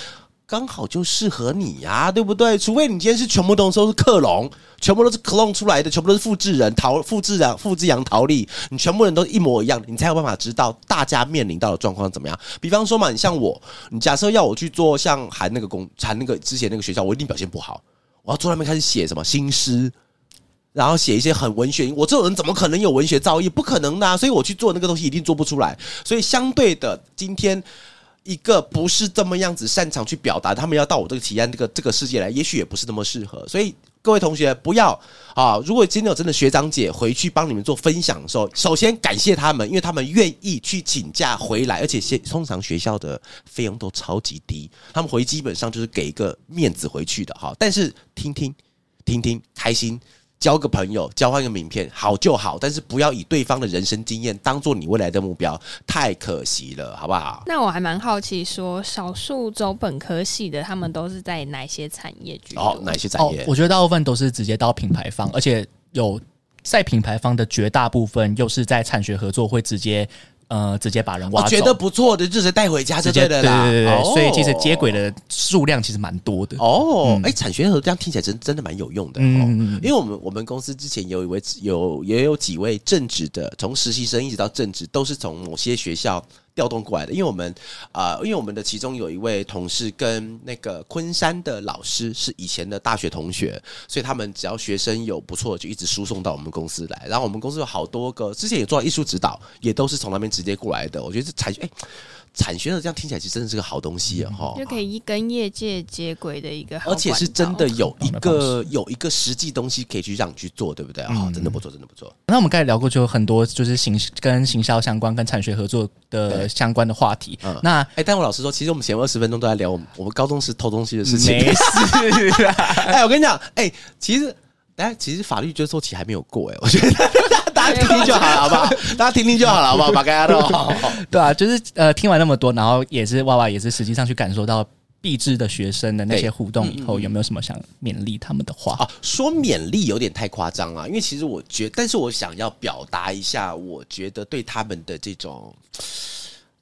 刚好就适合你呀、对不对？除非你今天是全部都是克隆，全部都是 clone 出来的，全部都是复制人、逃复制人、复制羊逃利，你全部人都一模一样，你才有办法知道大家面临到的状况怎么样。比方说嘛，你像我，你假设要我去做像韩那个工，韩那个之前那个学校，我一定表现不好，我要坐在那边开始写什么新诗。然后写一些很文学，我这种人怎么可能有文学造诣？不可能的、所以我去做那个东西一定做不出来。所以相对的，今天一个不是这么样子擅长去表达，他们要到我这个体验这个这个世界来，也许也不是那么适合。所以各位同学不要啊！如果今天有真的学长姐回去帮你们做分享的时候，首先感谢他们，因为他们愿意去请假回来，而且现通常学校的费用都超级低，他们回基本上就是给一个面子回去的哈。但是听听听听开心。交个朋友，交换个名片，好就好，但是不要以对方的人生经验当做你未来的目标，太可惜了，好不好？那我还蛮好奇说少数走本科系的，他们都是在哪些产业居多？哦，哪些产哦业？，我觉得大部分都是直接到品牌方，而且有在品牌方的绝大部分又是在产学合作会直接呃直接把人挖走，我觉得不错的，就直接带回家就直接对对了啦。对对对，哦所以其实接轨的数量其实蛮多的。哦，哎、产学合这样听起来真真的蛮有用的哦。嗯嗯嗯因为我们我们公司之前有一位有也有几位正职的，从实习生一直到正职，都是从某些学校调动过来的。因为我们啊、呃因为我们的其中有一位同事跟那个昆山的老师是以前的大学同学，所以他们只要学生有不错，就一直输送到我们公司来。然后我们公司有好多个，之前也做了艺术指导，也都是从那边直接过来的。我觉得这才哎。产学的这样听起来其实真的是个好东西啊！哈、就可以跟业界接轨的一个好而且是真的有一个有一个实际东西可以去让你去做，对不对？啊、嗯真的不错，真的不错。那我们刚才聊过，就有很多就是行跟行销相关、跟产学合作的相关的话题。嗯那哎、但我老实说，其实我们前二十分钟都在聊我们我们高中时偷东西的事情。没事啊，<laughs> 哎、我跟你讲，哎、其实。哎，其实法律追溯期还没有过哎，<laughs> 我觉得大家听听就好了，好不好？大家听听就好了，好不好？把大家都好。<laughs> 对啊，就是呃，听完那么多，然后也是娃娃也是实际上去感受到毕制的学生的那些互动以后，有没有什么想勉励他们的话？啊，说勉励有点太夸张啊，因为其实我觉但是我想要表达一下，我觉得对他们的这种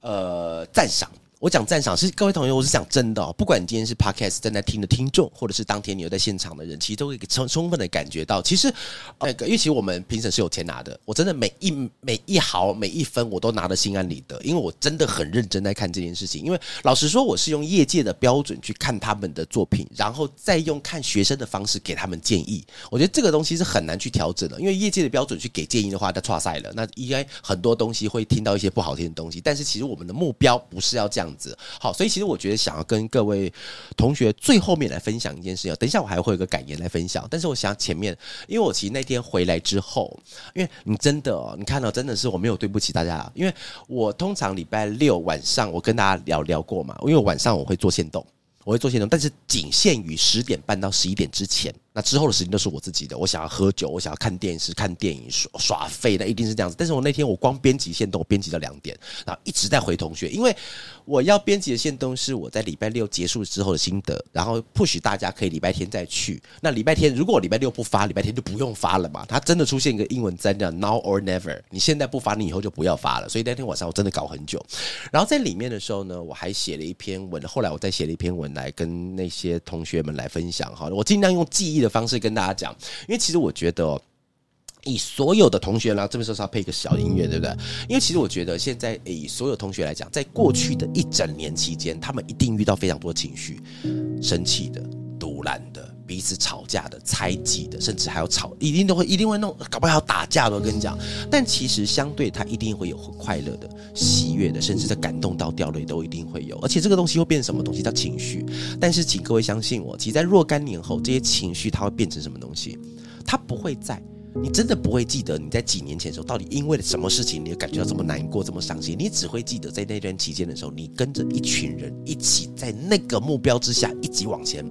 呃赞赏。我讲赞赏是各位同学，我是讲真的哦。不管你今天是 podcast 正在听的听众，或者是当天你有在现场的人，其实都可以充充分的感觉到，其实那个，因为其实我们评审是有钱拿的，我真的每一每一毫每一分我都拿得心安理得，因为我真的很认真在看这件事情。因为老实说，我是用业界的标准去看他们的作品，然后再用看学生的方式给他们建议。我觉得这个东西是很难去调整的，因为业界的标准去给建议的话，那错赛了，那应该很多东西会听到一些不好听的东西。但是其实我们的目标不是要这样样子。好，所以其实我觉得想要跟各位同学最后面来分享一件事情，等一下我还会有个感言来分享，但是我想前面，因为我其实那天回来之后，因为你真的，你看到真的是我没有对不起大家，因为我通常礼拜六晚上我跟大家聊聊过嘛，因为晚上我会做线动。我会做线动，但是仅限于十点半到十一点之前。那之后的时间都是我自己的。我想要喝酒，我想要看电视、看电影、耍耍废，那一定是这样子。但是我那天我光编辑线动，编辑到两点，然后一直在回同学，因为我要编辑的线动是我在礼拜六结束之后的心得，然后不许大家可以礼拜天再去。那礼拜天如果礼拜六不发，礼拜天就不用发了嘛。它真的出现一个英文字叫 now or never，你现在不发，你以后就不要发了。所以那天晚上我真的搞很久。然后在里面的时候呢，我还写了一篇文，后来我再写了一篇文来跟那些同学们来分享。哈，我尽量用记忆的方式跟大家。讲，因为其实我觉得，以所有的同学呢，这边说是要配一个小音乐，对不对？因为其实我觉得，现在以所有同学来讲，在过去的一整年期间，他们一定遇到非常多情绪，生气的、独揽的。彼此吵架的、猜忌的，甚至还有吵，一定都会，一定会弄，搞不好要打架的。我跟你讲，但其实相对他一定会有快乐的、喜悦的，甚至在感动到掉泪都一定会有。而且这个东西会变成什么东西？叫情绪。但是请各位相信我，其实在若干年后，这些情绪它会变成什么东西？它不会在，你真的不会记得你在几年前的时候到底因为了什么事情，你感觉到这么难过、这么伤心。你只会记得在那段期间的时候，你跟着一群人一起在那个目标之下一起往前。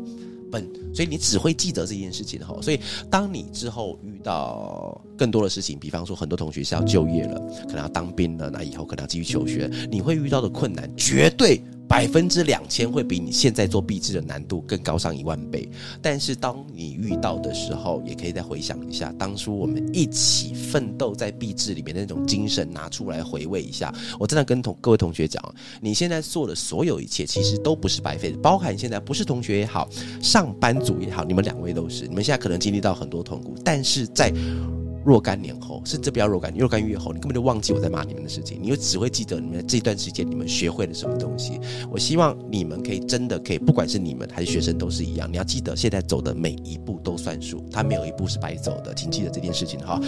笨，所以你只会记得这件事情哈。所以当你之后遇到更多的事情，比方说很多同学是要就业了，可能要当兵了，那以后可能要继续求学，你会遇到的困难绝对。百分之两千会比你现在做壁纸的难度更高上一万倍，但是当你遇到的时候，也可以再回想一下当初我们一起奋斗在壁纸里面的那种精神，拿出来回味一下。我真的跟同各位同学讲，你现在做的所有一切，其实都不是白费的，包含现在不是同学也好，上班族也好，你们两位都是，你们现在可能经历到很多痛苦，但是在。若干年后，甚至不要若干，若干月后，你根本就忘记我在骂你们的事情，你又只会记得你们这段时间你们学会了什么东西。我希望你们可以真的可以，不管是你们还是学生都是一样，你要记得现在走的每一步都算数，他没有一步是白走的，请记得这件事情哈。